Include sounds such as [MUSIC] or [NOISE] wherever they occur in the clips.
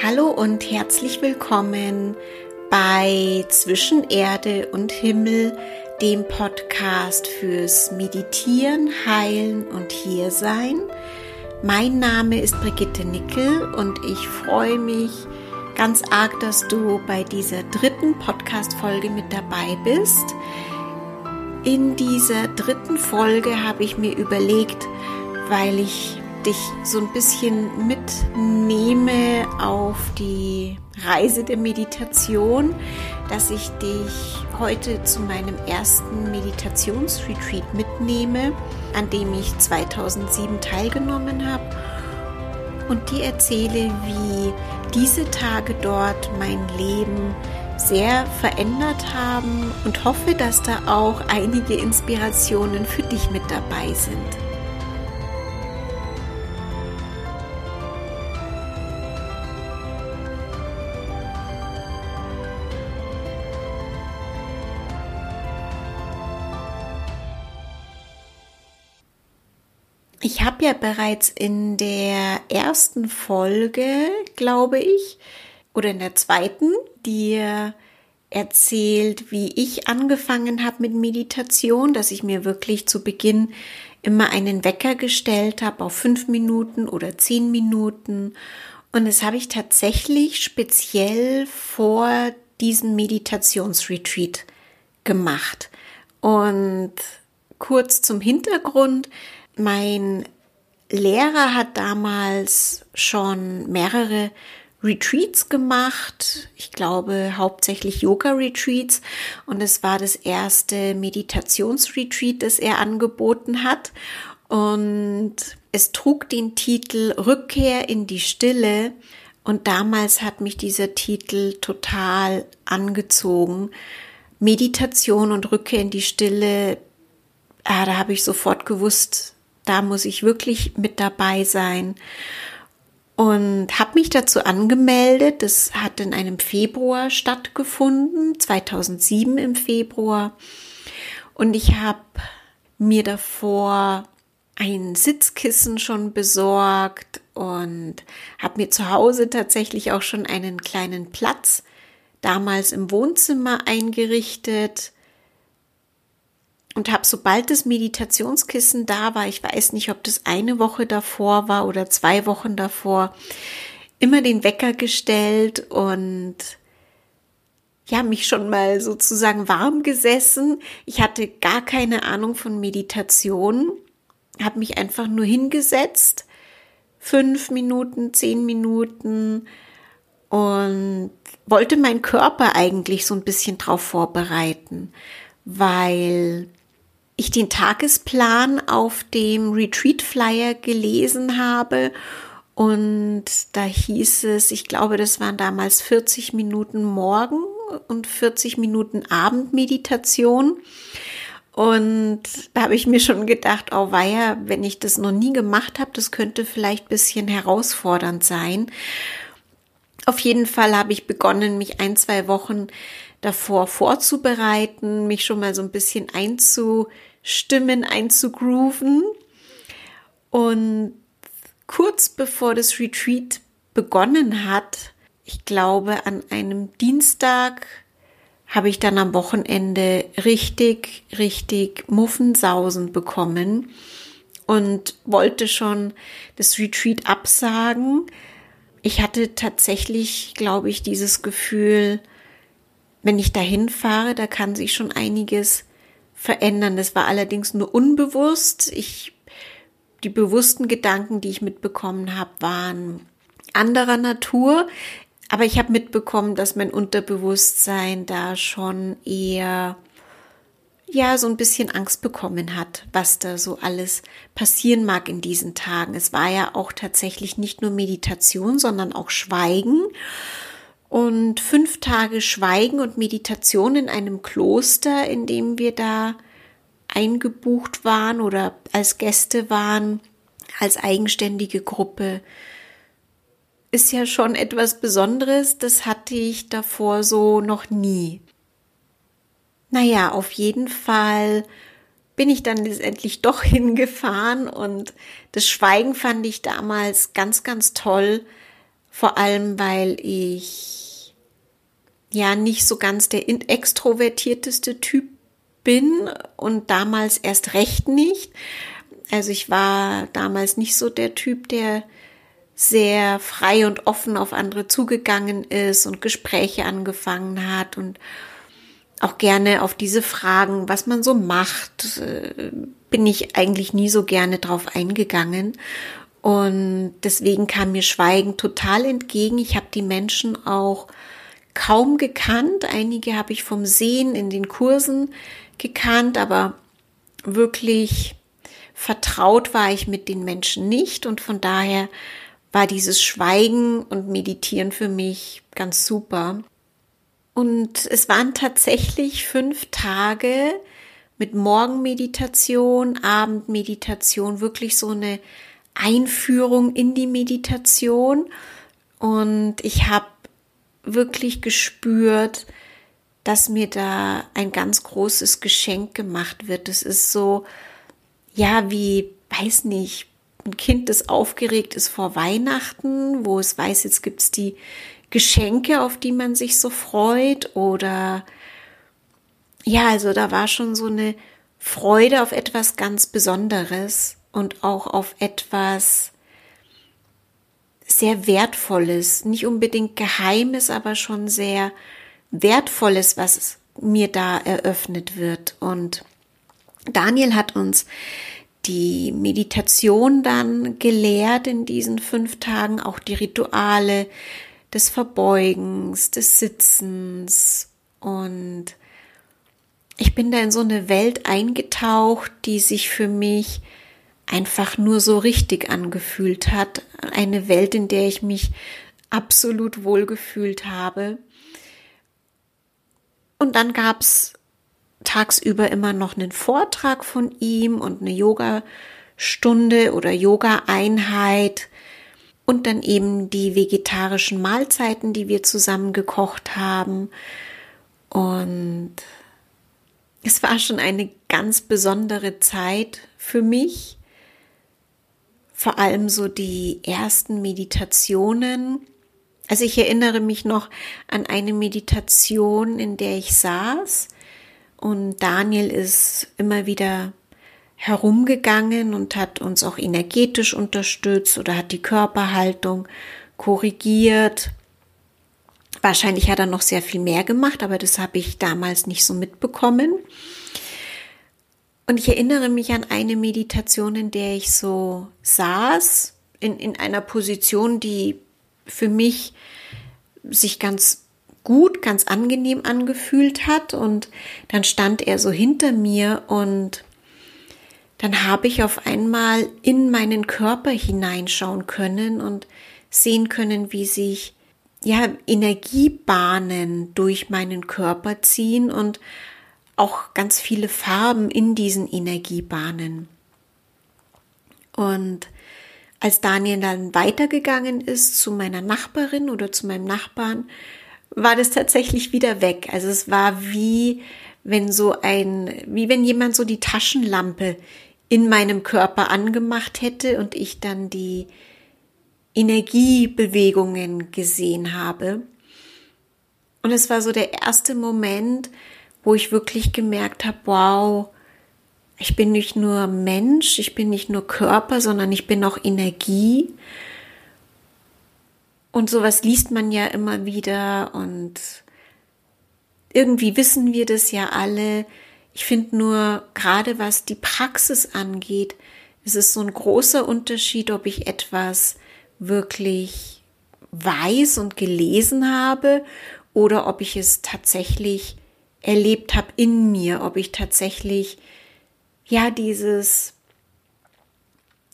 Hallo und herzlich willkommen bei Zwischen Erde und Himmel, dem Podcast fürs Meditieren, Heilen und Hiersein. Mein Name ist Brigitte Nickel und ich freue mich ganz arg, dass du bei dieser dritten Podcast-Folge mit dabei bist. In dieser dritten Folge habe ich mir überlegt, weil ich dich so ein bisschen mitnehme auf die Reise der Meditation, dass ich dich heute zu meinem ersten Meditationsretreat mitnehme, an dem ich 2007 teilgenommen habe und dir erzähle, wie diese Tage dort mein Leben sehr verändert haben und hoffe, dass da auch einige Inspirationen für dich mit dabei sind. Ich habe ja bereits in der ersten Folge, glaube ich, oder in der zweiten, dir erzählt, wie ich angefangen habe mit Meditation, dass ich mir wirklich zu Beginn immer einen Wecker gestellt habe auf fünf Minuten oder zehn Minuten. Und das habe ich tatsächlich speziell vor diesem Meditationsretreat gemacht. Und kurz zum Hintergrund. Mein Lehrer hat damals schon mehrere Retreats gemacht. Ich glaube hauptsächlich Yoga-Retreats. Und es war das erste Meditationsretreat, das er angeboten hat. Und es trug den Titel Rückkehr in die Stille. Und damals hat mich dieser Titel total angezogen. Meditation und Rückkehr in die Stille, ah, da habe ich sofort gewusst, da muss ich wirklich mit dabei sein. Und habe mich dazu angemeldet. Das hat in einem Februar stattgefunden, 2007 im Februar. Und ich habe mir davor ein Sitzkissen schon besorgt und habe mir zu Hause tatsächlich auch schon einen kleinen Platz damals im Wohnzimmer eingerichtet und habe, sobald das Meditationskissen da war, ich weiß nicht, ob das eine Woche davor war oder zwei Wochen davor, immer den Wecker gestellt und ja, mich schon mal sozusagen warm gesessen. Ich hatte gar keine Ahnung von Meditation, habe mich einfach nur hingesetzt, fünf Minuten, zehn Minuten und wollte meinen Körper eigentlich so ein bisschen drauf vorbereiten, weil ich den Tagesplan auf dem Retreat Flyer gelesen habe und da hieß es, ich glaube, das waren damals 40 Minuten Morgen und 40 Minuten Abendmeditation. Und da habe ich mir schon gedacht, oh weia, wenn ich das noch nie gemacht habe, das könnte vielleicht ein bisschen herausfordernd sein. Auf jeden Fall habe ich begonnen, mich ein, zwei Wochen davor vorzubereiten, mich schon mal so ein bisschen einzu Stimmen einzugrooven. Und kurz bevor das Retreat begonnen hat, ich glaube an einem Dienstag, habe ich dann am Wochenende richtig, richtig Muffensausen bekommen und wollte schon das Retreat absagen. Ich hatte tatsächlich, glaube ich, dieses Gefühl, wenn ich dahin fahre, da kann sich schon einiges verändern. Das war allerdings nur unbewusst. Ich, die bewussten Gedanken, die ich mitbekommen habe, waren anderer Natur. Aber ich habe mitbekommen, dass mein Unterbewusstsein da schon eher ja, so ein bisschen Angst bekommen hat, was da so alles passieren mag in diesen Tagen. Es war ja auch tatsächlich nicht nur Meditation, sondern auch Schweigen und fünf Tage Schweigen und Meditation in einem Kloster, in dem wir da eingebucht waren oder als Gäste waren, als eigenständige Gruppe, ist ja schon etwas Besonderes. Das hatte ich davor so noch nie. Naja, auf jeden Fall bin ich dann letztendlich doch [LAUGHS] hingefahren und das Schweigen fand ich damals ganz, ganz toll, Vor allem, weil ich ja nicht so ganz der extrovertierteste Typ bin und damals erst recht nicht. Also ich war damals nicht so der Typ, der sehr frei und offen auf andere zugegangen ist und Gespräche angefangen hat und auch gerne auf diese Fragen, was man so macht, äh, bin ich eigentlich nie so gerne drauf eingegangen. Und deswegen kam mir Schweigen total entgegen. Ich habe die Menschen auch kaum gekannt. Einige habe ich vom Sehen in den Kursen gekannt, aber wirklich vertraut war ich mit den Menschen nicht und von daher war dieses Schweigen und Meditieren für mich ganz super. Und es waren tatsächlich fünf Tage mit Morgenmeditation, Abendmeditation, wirklich so eine Einführung in die Meditation. Und ich habe wirklich gespürt, dass mir da ein ganz großes Geschenk gemacht wird. Es ist so, ja, wie, weiß nicht, ein Kind, das aufgeregt ist vor Weihnachten, wo es weiß, jetzt gibt's die Geschenke, auf die man sich so freut oder ja, also da war schon so eine Freude auf etwas ganz Besonderes und auch auf etwas sehr Wertvolles, nicht unbedingt Geheimes, aber schon sehr Wertvolles, was mir da eröffnet wird. Und Daniel hat uns die Meditation dann gelehrt in diesen fünf Tagen, auch die Rituale des Verbeugens, des Sitzens und ich bin da in so eine Welt eingetaucht, die sich für mich einfach nur so richtig angefühlt hat. Eine Welt, in der ich mich absolut wohlgefühlt habe. Und dann gab's tagsüber immer noch einen Vortrag von ihm und eine Yoga-Stunde oder Yoga-Einheit und dann eben die vegetarischen Mahlzeiten, die wir zusammen gekocht haben. Und es war schon eine ganz besondere Zeit für mich. Vor allem so die ersten Meditationen. Also ich erinnere mich noch an eine Meditation, in der ich saß und Daniel ist immer wieder herumgegangen und hat uns auch energetisch unterstützt oder hat die Körperhaltung korrigiert. Wahrscheinlich hat er noch sehr viel mehr gemacht, aber das habe ich damals nicht so mitbekommen. Und ich erinnere mich an eine Meditation, in der ich so saß, in, in einer Position, die für mich sich ganz gut, ganz angenehm angefühlt hat. Und dann stand er so hinter mir und dann habe ich auf einmal in meinen Körper hineinschauen können und sehen können, wie sich ja Energiebahnen durch meinen Körper ziehen und auch ganz viele Farben in diesen Energiebahnen. Und als Daniel dann weitergegangen ist zu meiner Nachbarin oder zu meinem Nachbarn, war das tatsächlich wieder weg. Also es war wie wenn so ein, wie wenn jemand so die Taschenlampe in meinem Körper angemacht hätte und ich dann die Energiebewegungen gesehen habe. Und es war so der erste Moment, wo ich wirklich gemerkt habe, wow, ich bin nicht nur Mensch, ich bin nicht nur Körper, sondern ich bin auch Energie. Und sowas liest man ja immer wieder und irgendwie wissen wir das ja alle. Ich finde nur, gerade was die Praxis angeht, ist es so ein großer Unterschied, ob ich etwas wirklich weiß und gelesen habe oder ob ich es tatsächlich erlebt habe in mir, ob ich tatsächlich ja dieses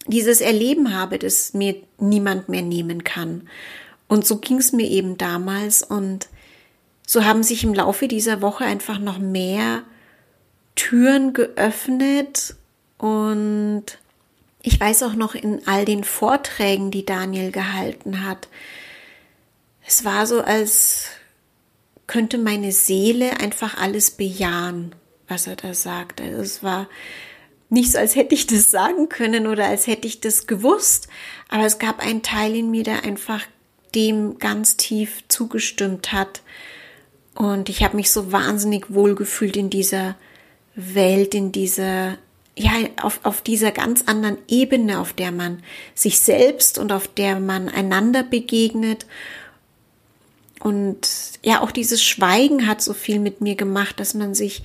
dieses Erleben habe, das mir niemand mehr nehmen kann. Und so ging es mir eben damals und so haben sich im Laufe dieser Woche einfach noch mehr Türen geöffnet und ich weiß auch noch in all den Vorträgen, die Daniel gehalten hat, es war so, als könnte meine Seele einfach alles bejahen, was er da sagt. Also es war nicht so, als hätte ich das sagen können oder als hätte ich das gewusst, aber es gab einen Teil in mir, der einfach dem ganz tief zugestimmt hat. Und ich habe mich so wahnsinnig wohl gefühlt in dieser Welt, in dieser, ja, auf, auf dieser ganz anderen Ebene, auf der man sich selbst und auf der man einander begegnet. Und ja, auch dieses Schweigen hat so viel mit mir gemacht, dass man sich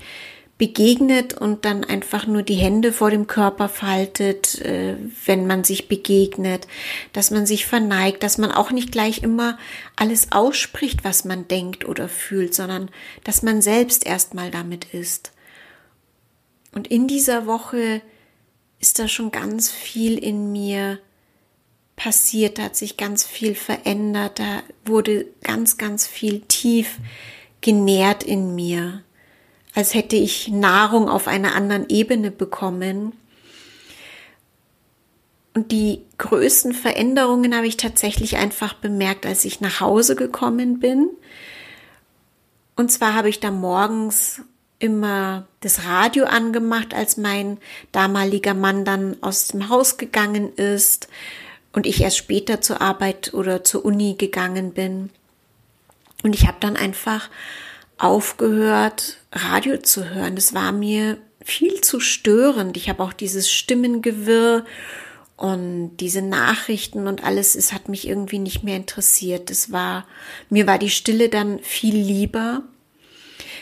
begegnet und dann einfach nur die Hände vor dem Körper faltet, äh, wenn man sich begegnet, dass man sich verneigt, dass man auch nicht gleich immer alles ausspricht, was man denkt oder fühlt, sondern dass man selbst erstmal damit ist. Und in dieser Woche ist da schon ganz viel in mir passiert, da hat sich ganz viel verändert, da wurde ganz, ganz viel tief genährt in mir als hätte ich Nahrung auf einer anderen Ebene bekommen. Und die größten Veränderungen habe ich tatsächlich einfach bemerkt, als ich nach Hause gekommen bin. Und zwar habe ich da morgens immer das Radio angemacht, als mein damaliger Mann dann aus dem Haus gegangen ist und ich erst später zur Arbeit oder zur Uni gegangen bin. Und ich habe dann einfach aufgehört, Radio zu hören. Das war mir viel zu störend. Ich habe auch dieses Stimmengewirr und diese Nachrichten und alles, es hat mich irgendwie nicht mehr interessiert. Es war, mir war die Stille dann viel lieber.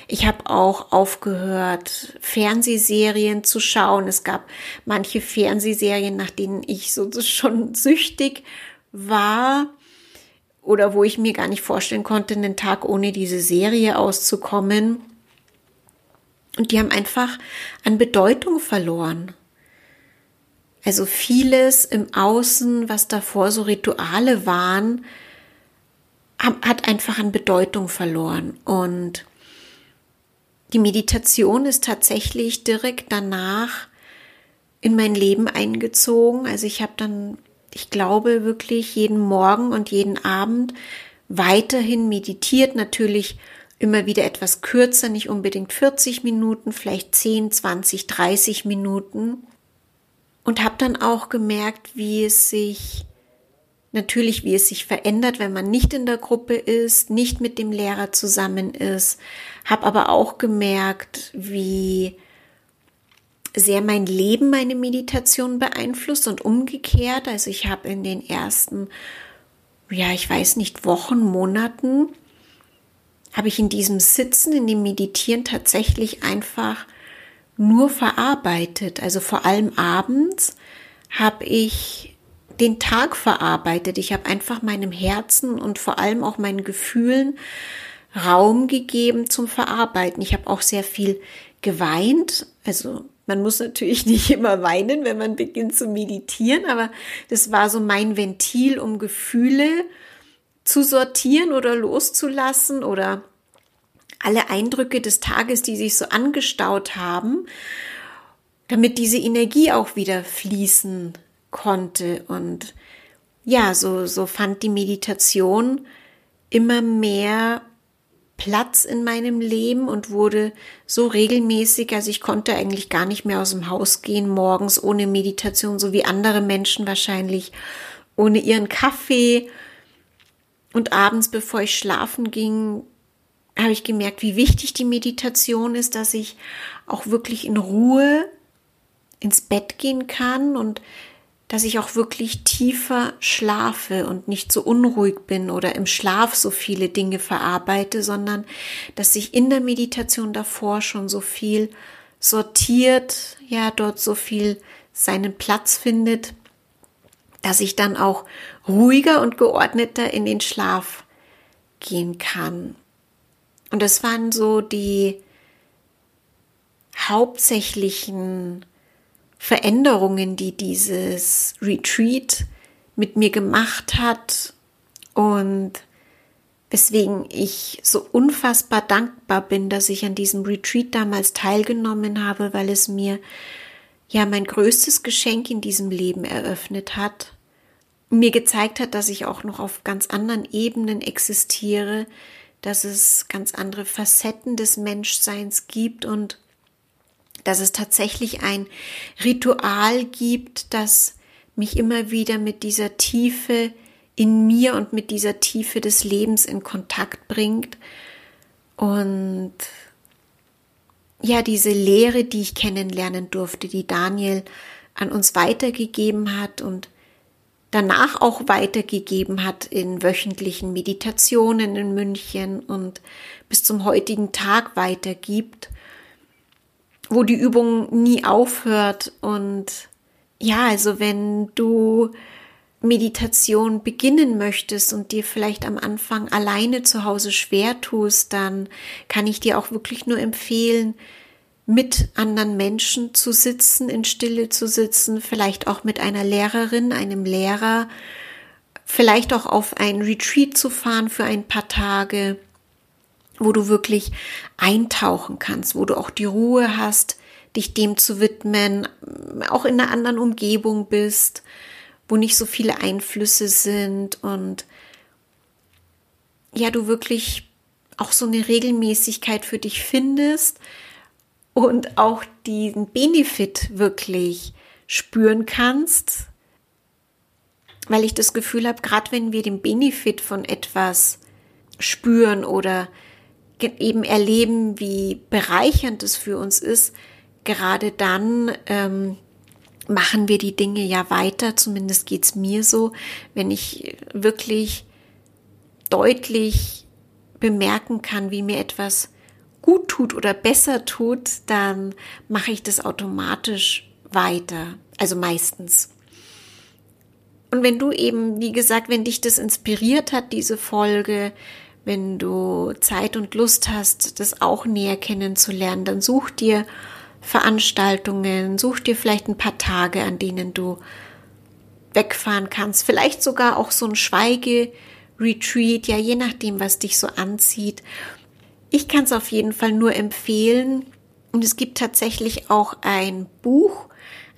Ich habe auch aufgehört, Fernsehserien zu schauen. Es gab manche Fernsehserien, nach denen ich so schon süchtig war oder wo ich mir gar nicht vorstellen konnte, einen Tag ohne diese Serie auszukommen. Und die haben einfach an Bedeutung verloren. Also vieles im Außen, was davor so Rituale waren, hat einfach an Bedeutung verloren. Und die Meditation ist tatsächlich direkt danach in mein Leben eingezogen. Also ich habe dann ich glaube wirklich jeden Morgen und jeden Abend weiterhin meditiert, natürlich immer wieder etwas kürzer, nicht unbedingt 40 Minuten, vielleicht 10, 20, 30 Minuten. Und habe dann auch gemerkt, wie es sich, natürlich wie es sich verändert, wenn man nicht in der Gruppe ist, nicht mit dem Lehrer zusammen ist. Habe aber auch gemerkt, wie sehr mein Leben meine Meditation beeinflusst und umgekehrt. Also ich habe in den ersten, ja, ich weiß nicht, Wochen, Monaten, habe ich in diesem Sitzen, in dem Meditieren tatsächlich einfach nur verarbeitet. Also vor allem abends habe ich den Tag verarbeitet. Ich habe einfach meinem Herzen und vor allem auch meinen Gefühlen Raum gegeben zum Verarbeiten. Ich habe auch sehr viel geweint, also man muss natürlich [LAUGHS] nicht immer weinen, wenn man beginnt zu meditieren, aber das war so mein Ventil, um Gefühle zu sortieren oder loszulassen oder alle Eindrücke des Tages, die sich so angestaut haben, damit diese Energie auch wieder fließen konnte. Und ja, so, so fand die Meditation immer mehr Platz in meinem Leben und wurde so regelmäßig, also ich konnte eigentlich gar nicht mehr aus dem Haus gehen morgens ohne Meditation, so wie andere Menschen wahrscheinlich ohne ihren Kaffee. Und abends, bevor ich schlafen ging, habe ich gemerkt, wie wichtig die Meditation ist, dass ich auch wirklich in Ruhe ins Bett gehen kann und dass ich auch wirklich tiefer schlafe und nicht so unruhig bin oder im Schlaf so viele Dinge verarbeite, sondern dass sich in der Meditation davor schon so viel sortiert, ja, dort so viel seinen Platz findet, dass ich dann auch ruhiger und geordneter in den Schlaf gehen kann. Und das waren so die hauptsächlichen Veränderungen, die dieses Retreat mit mir gemacht hat und weswegen ich so unfassbar dankbar bin, dass ich an diesem Retreat damals teilgenommen habe, weil es mir ja mein größtes Geschenk in diesem Leben eröffnet hat, mir gezeigt hat, dass ich auch noch auf ganz anderen Ebenen existiere, dass es ganz andere Facetten des Menschseins gibt und dass es tatsächlich ein Ritual gibt, das mich immer wieder mit dieser Tiefe in mir und mit dieser Tiefe des Lebens in Kontakt bringt. Und ja, diese Lehre, die ich kennenlernen durfte, die Daniel an uns weitergegeben hat und danach auch weitergegeben hat in wöchentlichen Meditationen in München und bis zum heutigen Tag weitergibt, wo die Übung nie aufhört. Und ja, also wenn du Meditation beginnen möchtest und dir vielleicht am Anfang alleine zu Hause schwer tust, dann kann ich dir auch wirklich nur empfehlen, mit anderen Menschen zu sitzen, in Stille zu sitzen, vielleicht auch mit einer Lehrerin, einem Lehrer, vielleicht auch auf ein Retreat zu fahren für ein paar Tage, wo du wirklich eintauchen kannst, wo du auch die Ruhe hast, dich dem zu widmen, auch in einer anderen Umgebung bist, wo nicht so viele Einflüsse sind und ja, du wirklich auch so eine Regelmäßigkeit für dich findest, und auch diesen Benefit wirklich spüren kannst, weil ich das Gefühl habe, gerade wenn wir den Benefit von etwas spüren oder eben erleben, wie bereichernd es für uns ist, gerade dann ähm, machen wir die Dinge ja weiter, zumindest geht es mir so, wenn ich wirklich deutlich bemerken kann, wie mir etwas gut tut oder besser tut, dann mache ich das automatisch weiter. Also meistens. Und wenn du eben, wie gesagt, wenn dich das inspiriert hat, diese Folge, wenn du Zeit und Lust hast, das auch näher kennenzulernen, dann such dir Veranstaltungen, such dir vielleicht ein paar Tage, an denen du wegfahren kannst. Vielleicht sogar auch so ein Schweige-Retreat, ja, je nachdem, was dich so anzieht. Ich kann es auf jeden Fall nur empfehlen. Und es gibt tatsächlich auch ein Buch,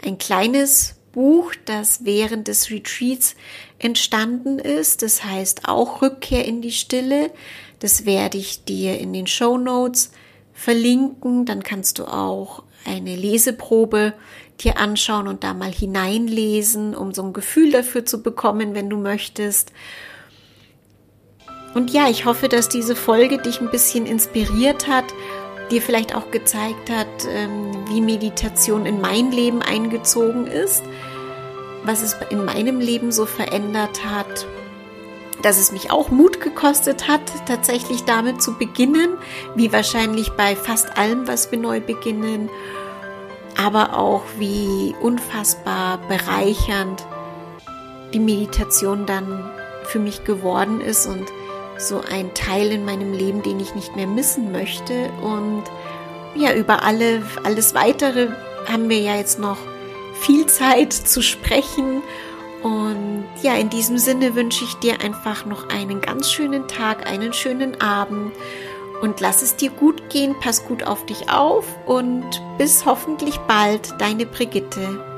ein kleines Buch, das während des Retreats entstanden ist. Das heißt auch Rückkehr in die Stille. Das werde ich dir in den Show Notes verlinken. Dann kannst du auch eine Leseprobe dir anschauen und da mal hineinlesen, um so ein Gefühl dafür zu bekommen, wenn du möchtest. Und ja, ich hoffe, dass diese Folge dich ein bisschen inspiriert hat, dir vielleicht auch gezeigt hat, ähm, wie Meditation in mein Leben eingezogen ist, was es in meinem Leben so verändert hat, dass es mich auch Mut gekostet hat, tatsächlich damit zu beginnen, wie wahrscheinlich bei fast allem, was wir neu beginnen, aber auch wie unfassbar bereichernd die Meditation dann für mich geworden ist und so ein Teil in meinem Leben, den ich nicht mehr missen möchte. Und ja, über alle, alles weitere haben wir ja jetzt noch viel Zeit zu sprechen. Und ja, in diesem Sinne wünsche ich dir einfach noch einen ganz schönen Tag, einen schönen Abend und lass es dir gut gehen, pass gut auf dich auf und bis hoffentlich bald, deine Brigitte.